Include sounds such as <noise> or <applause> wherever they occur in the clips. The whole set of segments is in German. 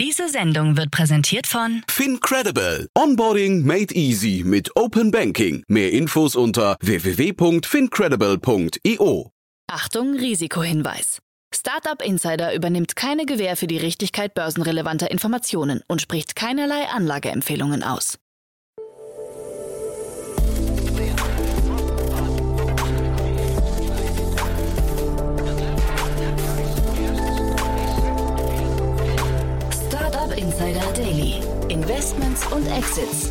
Diese Sendung wird präsentiert von FinCredible. Onboarding made easy mit Open Banking. Mehr Infos unter www.fincredible.io. Achtung, Risikohinweis. Startup Insider übernimmt keine Gewähr für die Richtigkeit börsenrelevanter Informationen und spricht keinerlei Anlageempfehlungen aus. Insider Daily. Investments und Exits.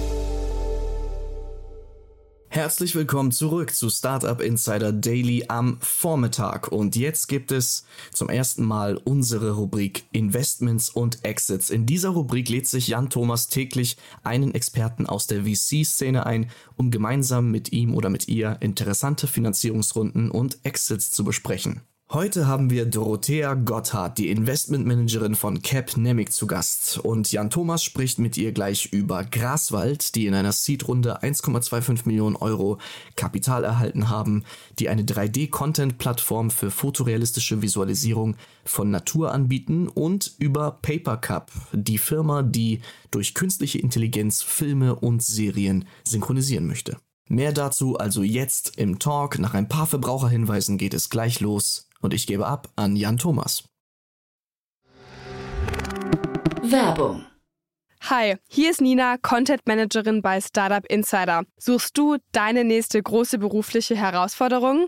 Herzlich willkommen zurück zu Startup Insider Daily am Vormittag. Und jetzt gibt es zum ersten Mal unsere Rubrik Investments und Exits. In dieser Rubrik lädt sich Jan Thomas täglich einen Experten aus der VC-Szene ein, um gemeinsam mit ihm oder mit ihr interessante Finanzierungsrunden und Exits zu besprechen. Heute haben wir Dorothea Gotthard, die Investmentmanagerin von Capnemic zu Gast. Und Jan Thomas spricht mit ihr gleich über Graswald, die in einer Seed-Runde 1,25 Millionen Euro Kapital erhalten haben, die eine 3D-Content-Plattform für fotorealistische Visualisierung von Natur anbieten und über Papercup, die Firma, die durch künstliche Intelligenz Filme und Serien synchronisieren möchte. Mehr dazu also jetzt im Talk. Nach ein paar Verbraucherhinweisen geht es gleich los und ich gebe ab an Jan Thomas. Werbung. Hi, hier ist Nina, Content Managerin bei Startup Insider. Suchst du deine nächste große berufliche Herausforderung?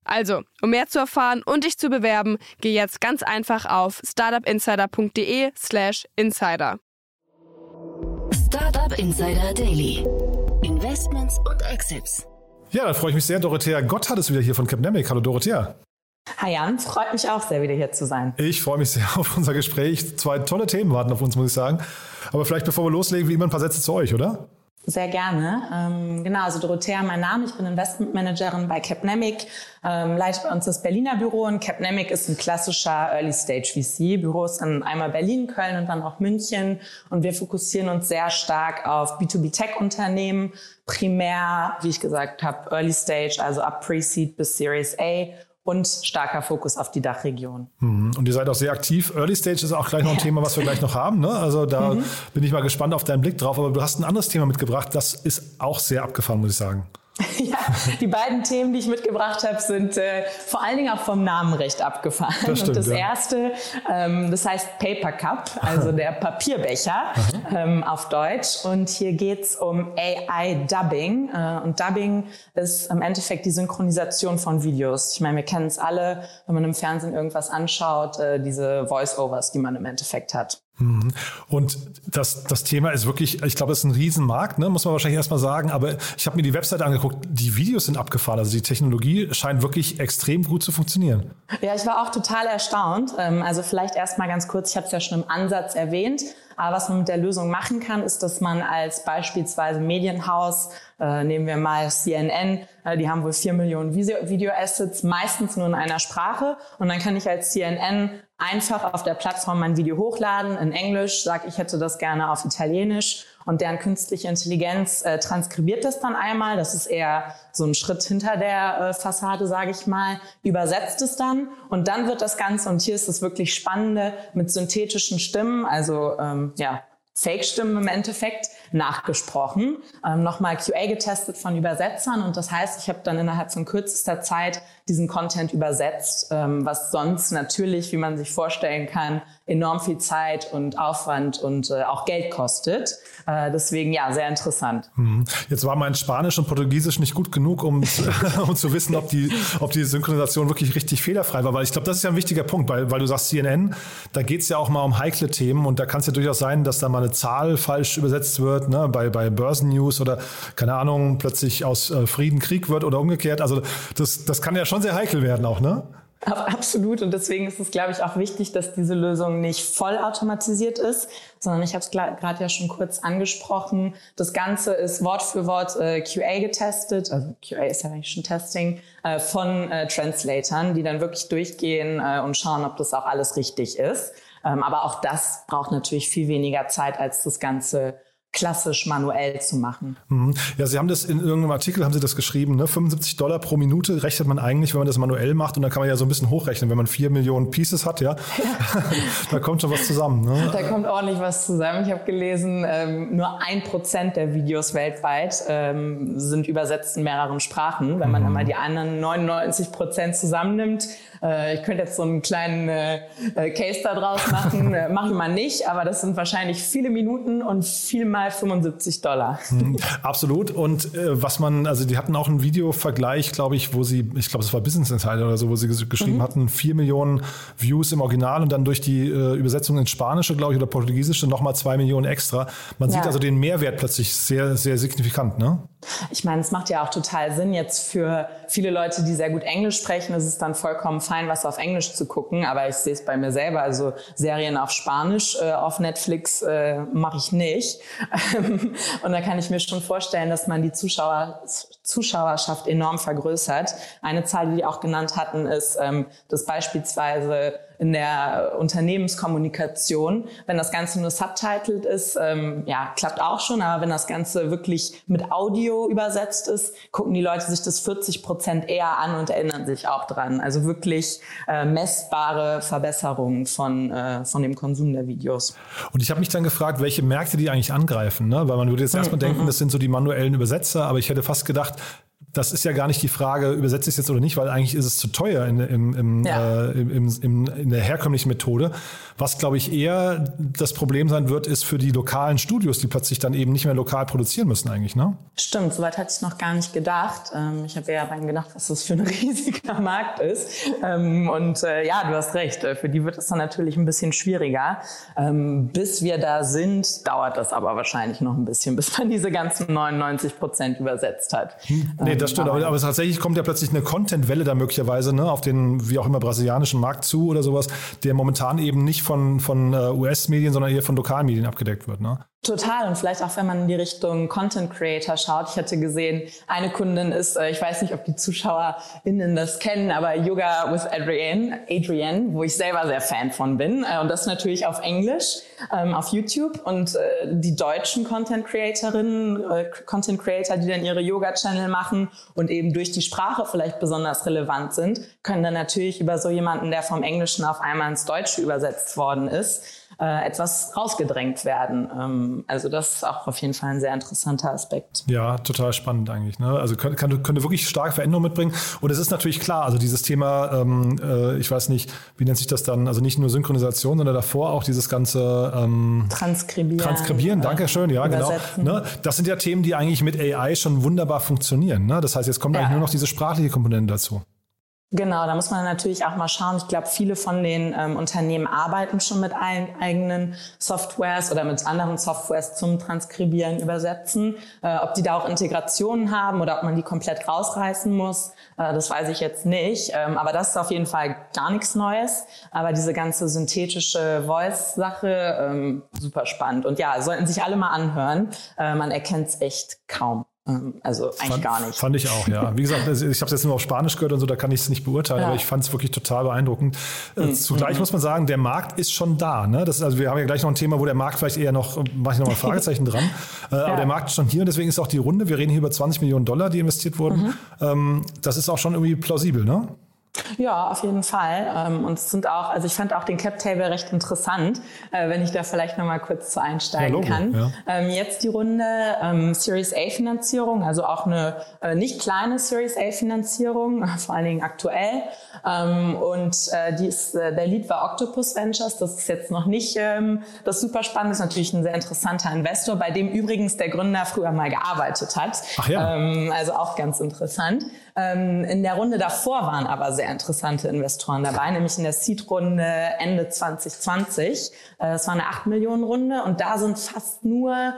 Also, um mehr zu erfahren und dich zu bewerben, geh jetzt ganz einfach auf startupinsider.de/slash insider. Startup Insider Daily. Investments und Exits. Ja, dann freue ich mich sehr. Dorothea Gotthard ist wieder hier von Capnemic. Hallo Dorothea. Hi Jan, freut mich auch sehr, wieder hier zu sein. Ich freue mich sehr <laughs> auf unser Gespräch. Zwei tolle Themen warten auf uns, muss ich sagen. Aber vielleicht bevor wir loslegen, wie immer ein paar Sätze zu euch, oder? Sehr gerne. Ähm, genau, also Dorothea, mein Name. Ich bin Investmentmanagerin bei Capnemic, ähm, leite bei uns das Berliner Büro. Und Capnemic ist ein klassischer Early Stage VC. Büros in einmal Berlin, Köln und dann auch München. Und wir fokussieren uns sehr stark auf B2B Tech Unternehmen. Primär, wie ich gesagt habe, Early Stage, also ab Pre-Seed bis Series A und starker Fokus auf die Dachregion. Mhm. Und ihr seid auch sehr aktiv. Early Stage ist auch gleich noch ein. Thema, was wir gleich noch haben. Ne? Also da mhm. bin ich mal gespannt auf deinen Blick drauf. Aber du hast ein anderes Thema mitgebracht, das ist auch sehr abgefahren, muss ich sagen. <laughs> Ja, die beiden Themen, die ich mitgebracht habe, sind äh, vor allen Dingen auch vom Namen recht abgefahren. Das stimmt, und das ja. erste, ähm, das heißt Paper Cup, also der Papierbecher ähm, auf Deutsch. Und hier geht's um AI Dubbing. Äh, und Dubbing ist im Endeffekt die Synchronisation von Videos. Ich meine, wir kennen es alle, wenn man im Fernsehen irgendwas anschaut, äh, diese Voice-Overs, die man im Endeffekt hat. Mhm. Und das, das Thema ist wirklich, ich glaube, es ist ein Riesenmarkt, ne? muss man wahrscheinlich erstmal sagen. Aber ich habe mir die Webseite angeguckt, die Videos sind abgefahren. Also die Technologie scheint wirklich extrem gut zu funktionieren. Ja, ich war auch total erstaunt. Ähm, also vielleicht erstmal ganz kurz, ich habe es ja schon im Ansatz erwähnt. Aber was man mit der Lösung machen kann, ist, dass man als beispielsweise Medienhaus, äh, nehmen wir mal CNN, äh, die haben wohl vier Millionen Video-Assets, meistens nur in einer Sprache. Und dann kann ich als CNN einfach auf der Plattform mein Video hochladen in Englisch, sage ich hätte das gerne auf Italienisch und deren künstliche Intelligenz äh, transkribiert das dann einmal. Das ist eher so ein Schritt hinter der äh, Fassade, sage ich mal, übersetzt es dann und dann wird das Ganze, und hier ist das wirklich Spannende, mit synthetischen Stimmen, also ähm, ja, Fake-Stimmen im Endeffekt nachgesprochen, ähm, nochmal QA getestet von Übersetzern und das heißt, ich habe dann innerhalb von kürzester Zeit diesen Content übersetzt, ähm, was sonst natürlich, wie man sich vorstellen kann, enorm viel Zeit und Aufwand und äh, auch Geld kostet. Äh, deswegen ja, sehr interessant. Mhm. Jetzt war mein Spanisch und Portugiesisch nicht gut genug, um, <laughs> um zu wissen, ob die, ob die Synchronisation wirklich richtig fehlerfrei war. Weil ich glaube, das ist ja ein wichtiger Punkt, weil, weil du sagst CNN, da geht es ja auch mal um heikle Themen und da kann es ja durchaus sein, dass da mal eine Zahl falsch übersetzt wird, ne? bei, bei Börsennews oder keine Ahnung, plötzlich aus äh, Frieden Krieg wird oder umgekehrt. Also das, das kann ja schon sehr heikel werden auch, ne? Absolut. Und deswegen ist es, glaube ich, auch wichtig, dass diese Lösung nicht vollautomatisiert ist, sondern ich habe es gerade ja schon kurz angesprochen. Das Ganze ist Wort für Wort äh, QA getestet, also QA ist ja eigentlich schon Testing, äh, von äh, Translatern, die dann wirklich durchgehen äh, und schauen, ob das auch alles richtig ist. Ähm, aber auch das braucht natürlich viel weniger Zeit als das Ganze klassisch manuell zu machen. Mhm. Ja, Sie haben das in irgendeinem Artikel, haben Sie das geschrieben, ne? 75 Dollar pro Minute rechnet man eigentlich, wenn man das manuell macht und dann kann man ja so ein bisschen hochrechnen, wenn man vier Millionen Pieces hat, ja, ja. <laughs> da kommt schon was zusammen. Ne? Da kommt ordentlich was zusammen. Ich habe gelesen, ähm, nur ein Prozent der Videos weltweit ähm, sind übersetzt in mehreren Sprachen. Wenn man mhm. einmal die anderen 99 Prozent zusammennimmt, äh, ich könnte jetzt so einen kleinen äh Case da draus machen, <laughs> äh, mache ich mal nicht, aber das sind wahrscheinlich viele Minuten und viel mal 75 Dollar. Mhm, absolut. Und äh, was man, also die hatten auch einen Videovergleich, glaube ich, wo sie, ich glaube, es war Business Insider oder so, wo sie geschrieben mhm. hatten, vier Millionen Views im Original und dann durch die äh, Übersetzung ins Spanische, glaube ich, oder Portugiesische nochmal zwei Millionen extra. Man ja. sieht also den Mehrwert plötzlich sehr, sehr signifikant, ne? Ich meine, es macht ja auch total Sinn. Jetzt für viele Leute, die sehr gut Englisch sprechen, ist es dann vollkommen fein, was auf Englisch zu gucken. Aber ich sehe es bei mir selber. Also Serien auf Spanisch äh, auf Netflix äh, mache ich nicht. <laughs> und da kann ich mir schon vorstellen, dass man die Zuschauer, Zuschauerschaft enorm vergrößert. Eine Zahl, die die auch genannt hatten, ist, ähm, dass beispielsweise in der Unternehmenskommunikation. Wenn das Ganze nur subtitled ist, ähm, ja, klappt auch schon, aber wenn das Ganze wirklich mit Audio übersetzt ist, gucken die Leute sich das 40 Prozent eher an und erinnern sich auch dran. Also wirklich äh, messbare Verbesserungen von, äh, von dem Konsum der Videos. Und ich habe mich dann gefragt, welche Märkte die eigentlich angreifen, ne? weil man würde jetzt erstmal mhm. denken, das sind so die manuellen Übersetzer, aber ich hätte fast gedacht, das ist ja gar nicht die Frage, übersetze ich es jetzt oder nicht, weil eigentlich ist es zu teuer in, im, im, ja. äh, in der herkömmlichen Methode. Was, glaube ich, eher das Problem sein wird, ist für die lokalen Studios, die plötzlich dann eben nicht mehr lokal produzieren müssen eigentlich, ne? Stimmt, soweit hatte ich noch gar nicht gedacht. Ähm, ich habe ja daran gedacht, was das für ein <laughs> riesiger Markt ist. Ähm, und äh, ja, du hast recht, äh, für die wird es dann natürlich ein bisschen schwieriger. Ähm, bis wir da sind, dauert das aber wahrscheinlich noch ein bisschen, bis man diese ganzen 99 Prozent übersetzt hat. Hm, nee, das stimmt, aber, aber tatsächlich kommt ja plötzlich eine Content-Welle da möglicherweise ne, auf den, wie auch immer, brasilianischen Markt zu oder sowas, der momentan eben nicht von, von uh, US-Medien, sondern eher von Lokalmedien abgedeckt wird. Ne? Total und vielleicht auch, wenn man in die Richtung Content Creator schaut. Ich hatte gesehen, eine Kundin ist, äh, ich weiß nicht, ob die ZuschauerInnen das kennen, aber Yoga with Adrienne, Adrienne, wo ich selber sehr Fan von bin. Äh, und das natürlich auf Englisch, ähm, auf YouTube. Und äh, die deutschen Content Creatorinnen, Content Creator, die dann ihre Yoga-Channel machen und eben durch die Sprache vielleicht besonders relevant sind, können dann natürlich über so jemanden, der vom Englischen auf einmal ins Deutsche übersetzt worden ist, etwas rausgedrängt werden. Ähm, also das ist auch auf jeden Fall ein sehr interessanter Aspekt. Ja, total spannend eigentlich. Ne? Also könnte, könnte wirklich starke Veränderungen mitbringen. Und es ist natürlich klar, also dieses Thema, ähm, äh, ich weiß nicht, wie nennt sich das dann, also nicht nur Synchronisation, sondern davor auch dieses ganze ähm, Transkribieren. Transkribieren, danke schön, ja, genau. Ne? Das sind ja Themen, die eigentlich mit AI schon wunderbar funktionieren. Ne? Das heißt, jetzt kommt ja. eigentlich nur noch diese sprachliche Komponente dazu. Genau, da muss man natürlich auch mal schauen. Ich glaube, viele von den ähm, Unternehmen arbeiten schon mit eigenen Softwares oder mit anderen Softwares zum Transkribieren, Übersetzen. Äh, ob die da auch Integrationen haben oder ob man die komplett rausreißen muss, äh, das weiß ich jetzt nicht. Ähm, aber das ist auf jeden Fall gar nichts Neues. Aber diese ganze synthetische Voice-Sache, ähm, super spannend. Und ja, sollten sich alle mal anhören. Äh, man erkennt es echt kaum. Also eigentlich fand, gar nicht. Fand ich auch, ja. Wie gesagt, also ich habe es jetzt nur auf Spanisch gehört und so, da kann ich es nicht beurteilen, ja. aber ich fand es wirklich total beeindruckend. Mhm. Zugleich mhm. muss man sagen, der Markt ist schon da. Ne? Das ist, also wir haben ja gleich noch ein Thema, wo der Markt vielleicht eher noch, mache ich noch mal ein <laughs> Fragezeichen dran. Äh, ja. Aber der Markt ist schon hier und deswegen ist auch die Runde, wir reden hier über 20 Millionen Dollar, die investiert wurden. Mhm. Ähm, das ist auch schon irgendwie plausibel, ne? Ja, auf jeden Fall. Ähm, und es sind auch, also ich fand auch den Cap Table recht interessant, äh, wenn ich da vielleicht noch mal kurz zu einsteigen ja, kann. Ja. Ähm, jetzt die Runde ähm, Series A Finanzierung, also auch eine äh, nicht kleine Series A Finanzierung, <laughs> vor allen Dingen aktuell. Und äh, die ist, der Lead war Octopus Ventures. Das ist jetzt noch nicht das super spannend, ist natürlich ein sehr interessanter Investor, bei dem übrigens der Gründer früher mal gearbeitet hat. Ach ja. Also auch ganz interessant. In der Runde davor waren aber sehr interessante Investoren dabei, nämlich in der Seed-Runde Ende 2020. Es war eine 8 Millionen Runde und da sind fast nur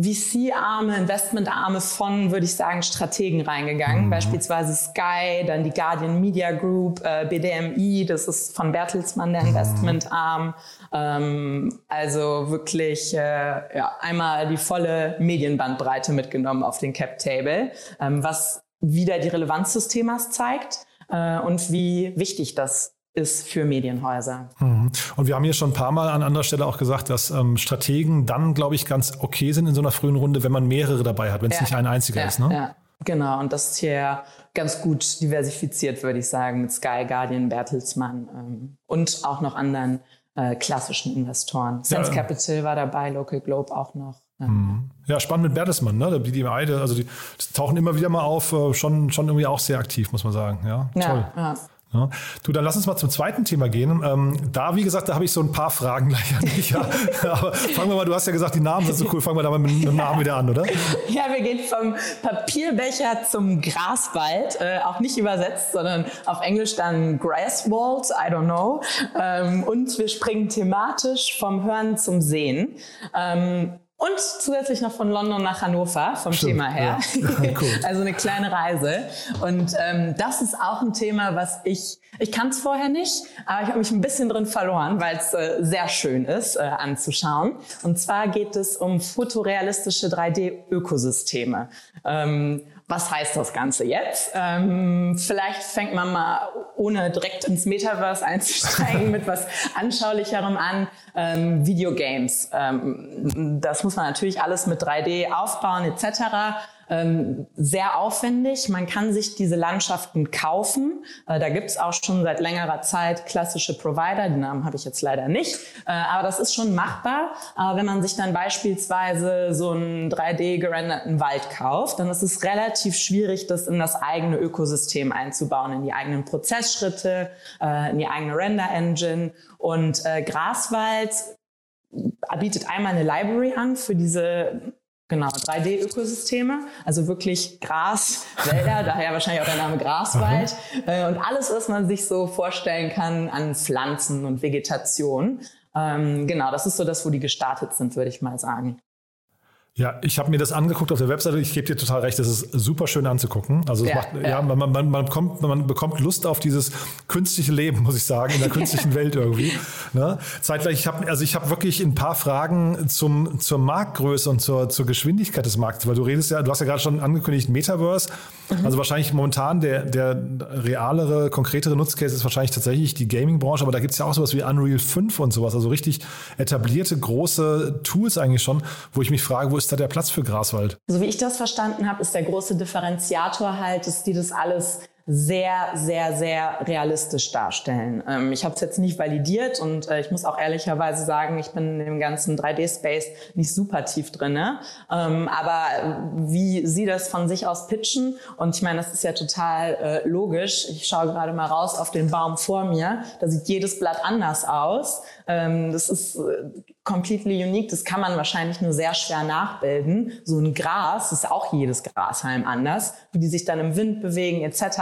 VC-Arme, Investment-Arme von, würde ich sagen, Strategen reingegangen. Mhm. Beispielsweise Sky, dann die Guardian Media Group, äh, BDMI, das ist von Bertelsmann der mhm. Investment-Arm. Ähm, also wirklich äh, ja, einmal die volle Medienbandbreite mitgenommen auf den Cap-Table, ähm, was wieder die Relevanz des Themas zeigt äh, und wie wichtig das ist für Medienhäuser. Mhm. Und wir haben hier schon ein paar Mal an anderer Stelle auch gesagt, dass ähm, Strategen dann, glaube ich, ganz okay sind in so einer frühen Runde, wenn man mehrere dabei hat, wenn es ja. nicht ein einziger ja, ist. Ne? Ja. Genau, und das ist hier ganz gut diversifiziert, würde ich sagen, mit Sky, Guardian, Bertelsmann ähm, und auch noch anderen äh, klassischen Investoren. Sense Capital war dabei, Local Globe auch noch. Mhm. Ja, spannend mit Bertelsmann, ne? Der BDMI, also die, die tauchen immer wieder mal auf, äh, schon, schon irgendwie auch sehr aktiv, muss man sagen. Ja, toll. Ja. Du, dann lass uns mal zum zweiten Thema gehen. Ähm, da, wie gesagt, da habe ich so ein paar Fragen <laughs> gleich an dich. Ja. Aber fangen wir mal, du hast ja gesagt, die Namen sind so cool. Fangen wir da mal mit, mit dem Namen wieder an, oder? Ja, wir gehen vom Papierbecher zum Graswald. Äh, auch nicht übersetzt, sondern auf Englisch dann Grasswald, I don't know. Ähm, und wir springen thematisch vom Hören zum Sehen. Ähm, und zusätzlich noch von London nach Hannover vom Stimmt, Thema her. Ja. <laughs> cool. also eine kleine Reise. Und ähm, das ist auch ein Thema, was ich, ich kann es vorher nicht, aber ich habe mich ein bisschen drin verloren, weil es äh, sehr schön ist äh, anzuschauen. Und zwar geht es um fotorealistische 3D-Ökosysteme. Ähm, was heißt das Ganze jetzt? Ähm, vielleicht fängt man mal, ohne direkt ins Metaverse einzusteigen, <laughs> mit was Anschaulicherem an. Ähm, Videogames. Ähm, das muss man natürlich alles mit 3D aufbauen etc ähm, sehr aufwendig. Man kann sich diese Landschaften kaufen. Äh, da gibt es auch schon seit längerer Zeit klassische Provider. Die Namen habe ich jetzt leider nicht. Äh, aber das ist schon machbar. Aber wenn man sich dann beispielsweise so einen 3D gerenderten Wald kauft, dann ist es relativ schwierig, das in das eigene Ökosystem einzubauen, in die eigenen Prozessschritte, äh, in die eigene Render-Engine. Und äh, Graswald bietet einmal eine Library an für diese Genau, 3D-Ökosysteme, also wirklich Gras, Wälder, <laughs> daher wahrscheinlich auch der Name Graswald äh, und alles, was man sich so vorstellen kann an Pflanzen und Vegetation. Ähm, genau, das ist so das, wo die gestartet sind, würde ich mal sagen. Ja, ich habe mir das angeguckt auf der Webseite. Ich gebe dir total recht, das ist super schön anzugucken. Also ja, macht, ja. ja man, man, man, bekommt, man bekommt Lust auf dieses künstliche Leben, muss ich sagen, in der <laughs> künstlichen Welt irgendwie. Ne? Zeitgleich, ich habe also ich habe wirklich ein paar Fragen zum, zur Marktgröße und zur, zur Geschwindigkeit des Marktes, weil du redest ja, du hast ja gerade schon angekündigt, Metaverse. Mhm. Also wahrscheinlich momentan der, der realere, konkretere Nutzcase ist wahrscheinlich tatsächlich die Gaming-Branche, aber da gibt es ja auch sowas wie Unreal 5 und sowas, also richtig etablierte, große Tools eigentlich schon, wo ich mich frage, wo ist ist da der Platz für Graswald? So wie ich das verstanden habe, ist der große Differenziator halt, dass die das alles sehr, sehr, sehr realistisch darstellen. Ähm, ich habe es jetzt nicht validiert und äh, ich muss auch ehrlicherweise sagen, ich bin in dem ganzen 3D-Space nicht super tief drinne. Ähm, aber wie Sie das von sich aus pitchen, und ich meine, das ist ja total äh, logisch. Ich schaue gerade mal raus auf den Baum vor mir. Da sieht jedes Blatt anders aus. Ähm, das ist äh, completely unique. Das kann man wahrscheinlich nur sehr schwer nachbilden. So ein Gras ist auch jedes Grashalm anders, wie die sich dann im Wind bewegen etc.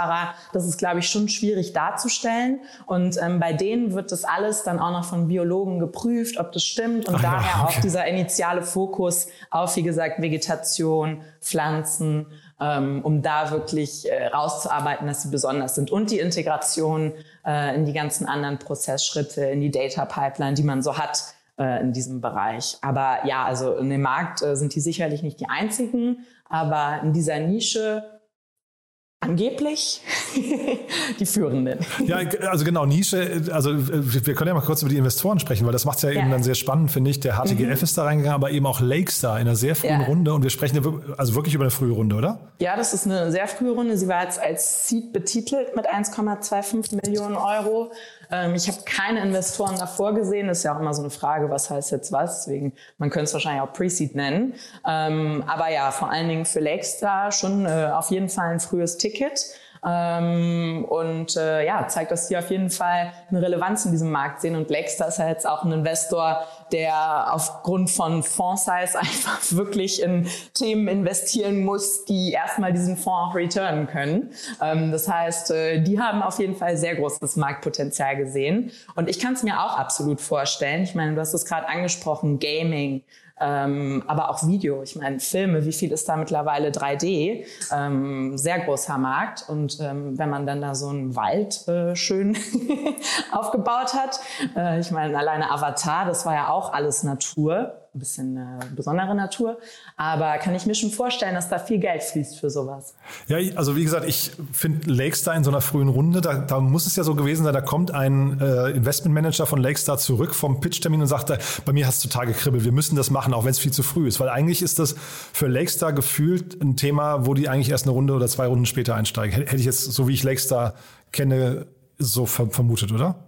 Das ist, glaube ich, schon schwierig darzustellen. Und ähm, bei denen wird das alles dann auch noch von Biologen geprüft, ob das stimmt. Und Ach daher ja, okay. auch dieser initiale Fokus auf, wie gesagt, Vegetation, Pflanzen, ähm, um da wirklich äh, rauszuarbeiten, dass sie besonders sind. Und die Integration äh, in die ganzen anderen Prozessschritte, in die Data Pipeline, die man so hat äh, in diesem Bereich. Aber ja, also in dem Markt äh, sind die sicherlich nicht die einzigen, aber in dieser Nische angeblich <laughs> die Führenden. Ja, also genau, Nische, also wir können ja mal kurz über die Investoren sprechen, weil das macht es ja, ja, eben dann sehr spannend, finde ich. Der HTGF mhm. ist da reingegangen, aber eben auch Lakestar in einer sehr frühen ja. Runde und wir sprechen also wirklich über eine frühe Runde, oder? Ja, das ist eine sehr frühe Runde. Sie war jetzt als Seed betitelt mit 1,25 Millionen Euro. Ähm, ich habe keine Investoren davor gesehen. Das ist ja auch immer so eine Frage, was heißt jetzt was. Deswegen, man könnte es wahrscheinlich auch Pre-Seed nennen. Ähm, aber ja, vor allen Dingen für Lakestar schon äh, auf jeden Fall ein frühes Ticket. Ähm, und äh, ja, zeigt, dass die auf jeden Fall eine Relevanz in diesem Markt sehen. Und Blackstar ist ja jetzt auch ein Investor, der aufgrund von Fondsize <laughs> einfach wirklich in Themen investieren muss, die erstmal diesen Fonds auch returnen können. Ähm, das heißt, äh, die haben auf jeden Fall sehr großes Marktpotenzial gesehen. Und ich kann es mir auch absolut vorstellen. Ich meine, du hast es gerade angesprochen, Gaming, ähm, aber auch Video. Ich meine, Filme, wie viel ist da mittlerweile 3D? Ähm, sehr großer Markt. Und ähm, wenn man dann da so einen Wald äh, schön <laughs> aufgebaut hat, äh, ich meine, alleine Avatar, das war ja auch alles Natur ein bisschen äh, besondere Natur. Aber kann ich mir schon vorstellen, dass da viel Geld fließt für sowas. Ja, also wie gesagt, ich finde Lakestar in so einer frühen Runde, da, da, muss es ja so gewesen sein, da kommt ein äh, Investmentmanager von Lakestar zurück vom Pitch-Termin und sagt, bei mir hast du total gekribbelt, wir müssen das machen, auch wenn es viel zu früh ist. Weil eigentlich ist das für Lakestar gefühlt ein Thema, wo die eigentlich erst eine Runde oder zwei Runden später einsteigen. Hätte ich jetzt, so wie ich Lakestar kenne, so vermutet, oder?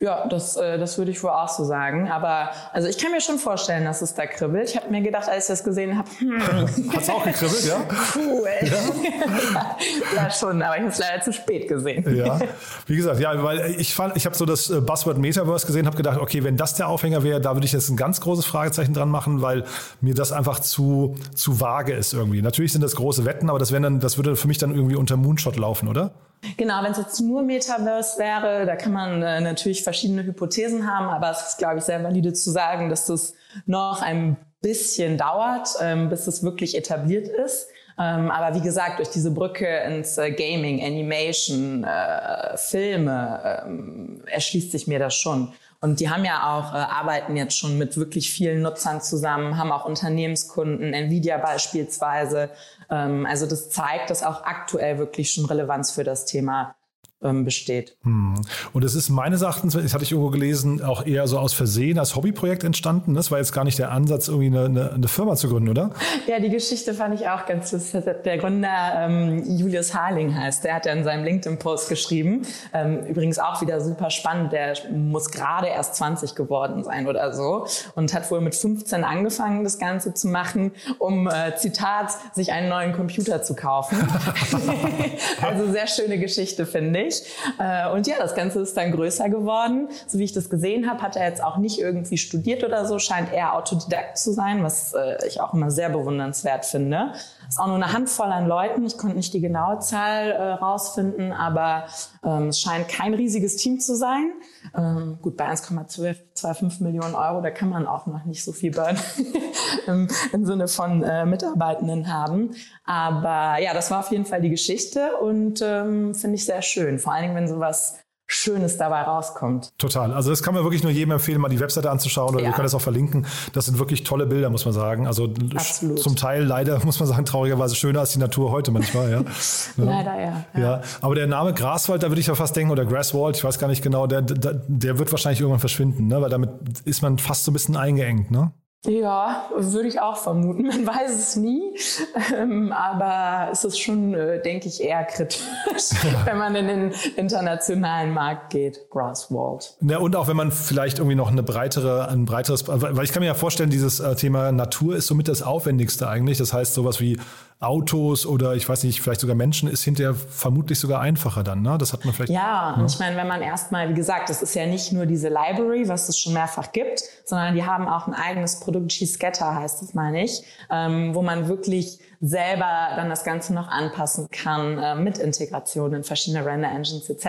Ja, das, äh, das würde ich wohl auch so sagen. Aber also ich kann mir schon vorstellen, dass es da kribbelt. Ich habe mir gedacht, als ich das gesehen habe, hm. <laughs> hat es auch gekribbelt, ja? Cool. Ja, <laughs> ja schon, aber ich habe es leider zu spät gesehen. Ja, wie gesagt, ja, weil ich fand, ich habe so das äh, Buzzword Metaverse gesehen, habe gedacht, okay, wenn das der Aufhänger wäre, da würde ich jetzt ein ganz großes Fragezeichen dran machen, weil mir das einfach zu, zu vage ist irgendwie. Natürlich sind das große Wetten, aber das, dann, das würde für mich dann irgendwie unter Moonshot laufen, oder? Genau, wenn es jetzt nur Metaverse wäre, da kann man äh, natürlich verschiedene Hypothesen haben, aber es ist, glaube ich, sehr valide zu sagen, dass das noch ein bisschen dauert, ähm, bis es wirklich etabliert ist. Ähm, aber wie gesagt, durch diese Brücke ins äh, Gaming, Animation, äh, Filme ähm, erschließt sich mir das schon. Und die haben ja auch, äh, arbeiten jetzt schon mit wirklich vielen Nutzern zusammen, haben auch Unternehmenskunden, Nvidia beispielsweise. Ähm, also das zeigt, dass auch aktuell wirklich schon Relevanz für das Thema besteht. Hm. Und es ist meines Erachtens, das hatte ich irgendwo gelesen, auch eher so aus Versehen als Hobbyprojekt entstanden. Das war jetzt gar nicht der Ansatz, irgendwie eine, eine, eine Firma zu gründen, oder? Ja, die Geschichte fand ich auch ganz lustig. Der Gründer ähm, Julius Harling heißt, der hat ja in seinem LinkedIn-Post geschrieben. Ähm, übrigens auch wieder super spannend. Der muss gerade erst 20 geworden sein oder so und hat wohl mit 15 angefangen, das Ganze zu machen, um, äh, Zitat, sich einen neuen Computer zu kaufen. <laughs> <laughs> also sehr schöne Geschichte, finde ich ich. Äh, und ja, das Ganze ist dann größer geworden. So wie ich das gesehen habe, hat er jetzt auch nicht irgendwie studiert oder so, scheint eher Autodidakt zu sein, was äh, ich auch immer sehr bewundernswert finde. Ist auch nur eine Handvoll an Leuten. Ich konnte nicht die genaue Zahl äh, rausfinden, aber ähm, es scheint kein riesiges Team zu sein. Ähm, gut, bei 1,25 Millionen Euro, da kann man auch noch nicht so viel Burn <laughs> im, im, Sinne von äh, Mitarbeitenden haben. Aber ja, das war auf jeden Fall die Geschichte und ähm, finde ich sehr schön. Vor allen Dingen, wenn sowas Schönes dabei rauskommt. Total. Also das kann man wirklich nur jedem empfehlen, mal die Webseite anzuschauen oder ja. wir können das auch verlinken. Das sind wirklich tolle Bilder, muss man sagen. Also Absolut. zum Teil leider, <laughs> muss man sagen, traurigerweise schöner als die Natur heute manchmal. <laughs> Ja. leider, ja. ja. ja. Aber der Name Graswald, da würde ich ja fast denken, oder Grasswald, ich weiß gar nicht genau, der, der, der wird wahrscheinlich irgendwann verschwinden, ne? weil damit ist man fast so ein bisschen eingeengt. Ne? Ja, würde ich auch vermuten. Man weiß es nie. Ähm, aber es ist schon, äh, denke ich, eher kritisch, <laughs> wenn man in den internationalen Markt geht. Grasswald. Ja, und auch wenn man vielleicht irgendwie noch eine breitere, ein breiteres, weil ich kann mir ja vorstellen, dieses äh, Thema Natur ist somit das Aufwendigste eigentlich. Das heißt, sowas wie Autos oder ich weiß nicht, vielleicht sogar Menschen ist hinterher vermutlich sogar einfacher dann. Ne? Das hat man vielleicht. Ja, und ich meine, wenn man erstmal, wie gesagt, das ist ja nicht nur diese Library, was es schon mehrfach gibt, sondern die haben auch ein eigenes Produkt, G-Scatter heißt es, meine ich, ähm, wo man wirklich selber dann das Ganze noch anpassen kann äh, mit Integration in verschiedene Render-Engines etc.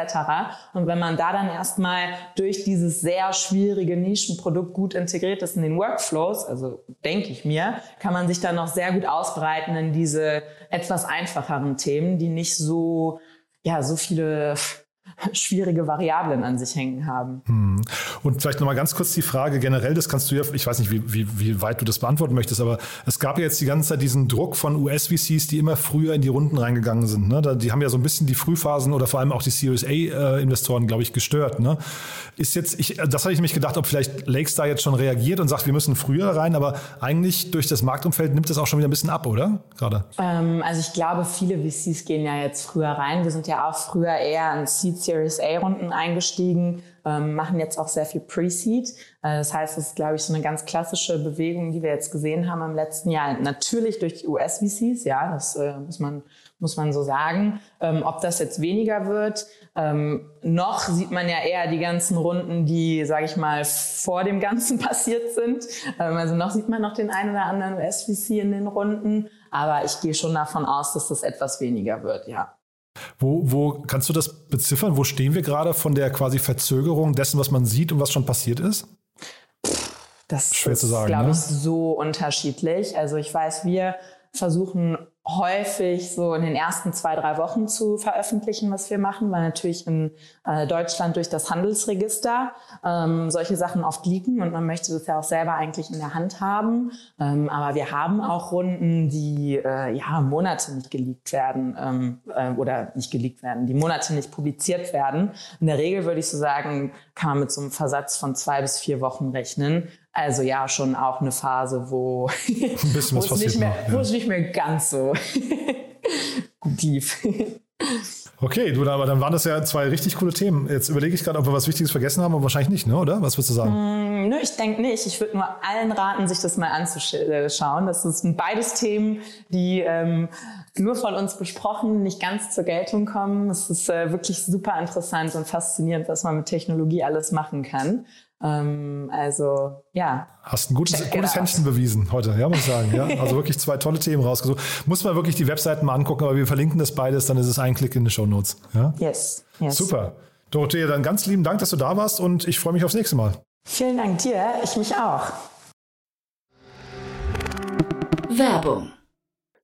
Und wenn man da dann erstmal durch dieses sehr schwierige Nischenprodukt gut integriert ist in den Workflows, also denke ich mir, kann man sich dann noch sehr gut ausbreiten in diese etwas einfacheren Themen, die nicht so ja, so viele schwierige Variablen an sich hängen haben. Hm. Und vielleicht nochmal ganz kurz die Frage generell, das kannst du ja, ich weiß nicht, wie, wie, wie weit du das beantworten möchtest, aber es gab ja jetzt die ganze Zeit diesen Druck von US-VCs, die immer früher in die Runden reingegangen sind. Ne? Die haben ja so ein bisschen die Frühphasen oder vor allem auch die Series A-Investoren, glaube ich, gestört. Ne? Ist jetzt, ich, das hatte ich mich gedacht, ob vielleicht Lakestar jetzt schon reagiert und sagt, wir müssen früher rein, aber eigentlich durch das Marktumfeld nimmt das auch schon wieder ein bisschen ab, oder? Gerade. Ähm, also ich glaube, viele VCs gehen ja jetzt früher rein. Wir sind ja auch früher eher an Seed Series A-Runden eingestiegen, ähm, machen jetzt auch sehr viel Pre-Seed. Äh, das heißt, es ist, glaube ich, so eine ganz klassische Bewegung, die wir jetzt gesehen haben im letzten Jahr. Natürlich durch die US-VCs, ja, das äh, muss man muss man so sagen. Ähm, ob das jetzt weniger wird, ähm, noch sieht man ja eher die ganzen Runden, die, sage ich mal, vor dem Ganzen <laughs> passiert sind. Ähm, also noch sieht man noch den einen oder anderen US-VC in den Runden, aber ich gehe schon davon aus, dass das etwas weniger wird, ja. Wo, wo kannst du das beziffern? Wo stehen wir gerade von der quasi Verzögerung dessen, was man sieht und was schon passiert ist? Das Schwer ist, zu sagen, glaube ne? ich, so unterschiedlich. Also ich weiß, wir versuchen häufig so in den ersten zwei, drei Wochen zu veröffentlichen, was wir machen, weil natürlich in äh, Deutschland durch das Handelsregister ähm, solche Sachen oft liegen und man möchte das ja auch selber eigentlich in der Hand haben. Ähm, aber wir haben auch Runden, die äh, ja Monate nicht geleakt werden ähm, äh, oder nicht geleakt werden, die Monate nicht publiziert werden. In der Regel würde ich so sagen, kann man mit so einem Versatz von zwei bis vier Wochen rechnen. Also ja, schon auch eine Phase, wo, bisschen <laughs> wo, was es, passiert nicht mehr, noch, ja. wo es nicht mehr ganz so gut <laughs> lief. <laughs> Okay, du, aber dann waren das ja zwei richtig coole Themen. Jetzt überlege ich gerade, ob wir was Wichtiges vergessen haben, aber wahrscheinlich nicht, ne? oder? Was würdest du sagen? Nö, ich denke nicht. Ich würde nur allen raten, sich das mal anzuschauen. Das sind beides Themen, die ähm, nur von uns besprochen, nicht ganz zur Geltung kommen. Es ist äh, wirklich super interessant und faszinierend, was man mit Technologie alles machen kann. Ähm, also ja. Hast ein gutes, Check gutes. Händchen bewiesen heute, ja, muss ich sagen. Ja? Also wirklich zwei tolle Themen rausgesucht. Muss man wirklich die Webseiten mal angucken, aber wir verlinken das beides, dann ist es ein Klick in die Show Notes. Ja? Yes. yes. Super. Dorothea, dann ganz lieben Dank, dass du da warst und ich freue mich aufs nächste Mal. Vielen Dank dir. Ich mich auch. Werbung.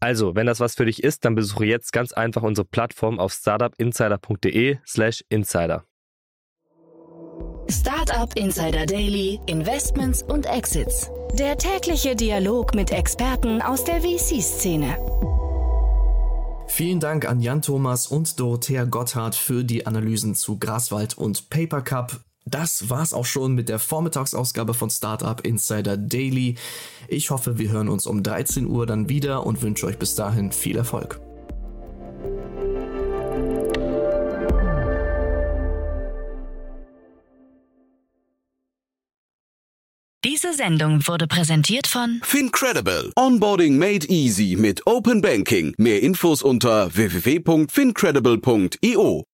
Also, wenn das was für dich ist, dann besuche jetzt ganz einfach unsere Plattform auf startupinsider.de slash insider. Startup Insider Daily, Investments und Exits. Der tägliche Dialog mit Experten aus der VC-Szene. Vielen Dank an Jan Thomas und Dorothea Gotthard für die Analysen zu Graswald und Paper Cup. Das war's auch schon mit der Vormittagsausgabe von Startup Insider Daily. Ich hoffe, wir hören uns um 13 Uhr dann wieder und wünsche euch bis dahin viel Erfolg. Diese Sendung wurde präsentiert von Fincredible. Onboarding made easy mit Open Banking. Mehr Infos unter www.fincredible.io.